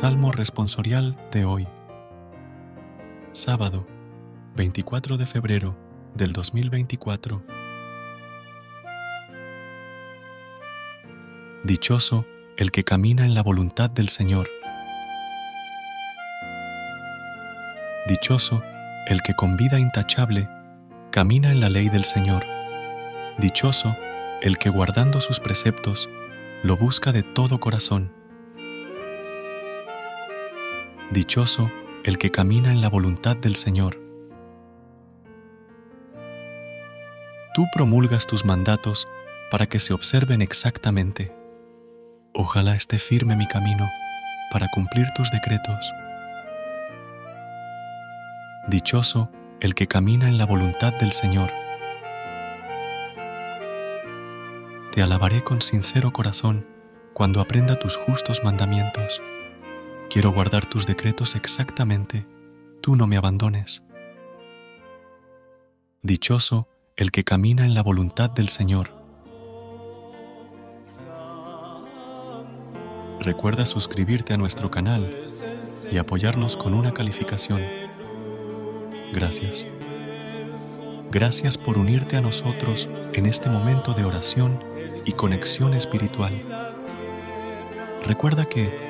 Salmo responsorial de hoy. Sábado, 24 de febrero del 2024. Dichoso el que camina en la voluntad del Señor. Dichoso el que con vida intachable camina en la ley del Señor. Dichoso el que guardando sus preceptos lo busca de todo corazón. Dichoso el que camina en la voluntad del Señor. Tú promulgas tus mandatos para que se observen exactamente. Ojalá esté firme mi camino para cumplir tus decretos. Dichoso el que camina en la voluntad del Señor. Te alabaré con sincero corazón cuando aprenda tus justos mandamientos. Quiero guardar tus decretos exactamente, tú no me abandones. Dichoso el que camina en la voluntad del Señor. Recuerda suscribirte a nuestro canal y apoyarnos con una calificación. Gracias. Gracias por unirte a nosotros en este momento de oración y conexión espiritual. Recuerda que,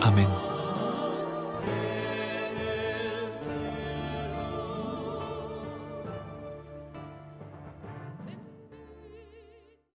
Amén.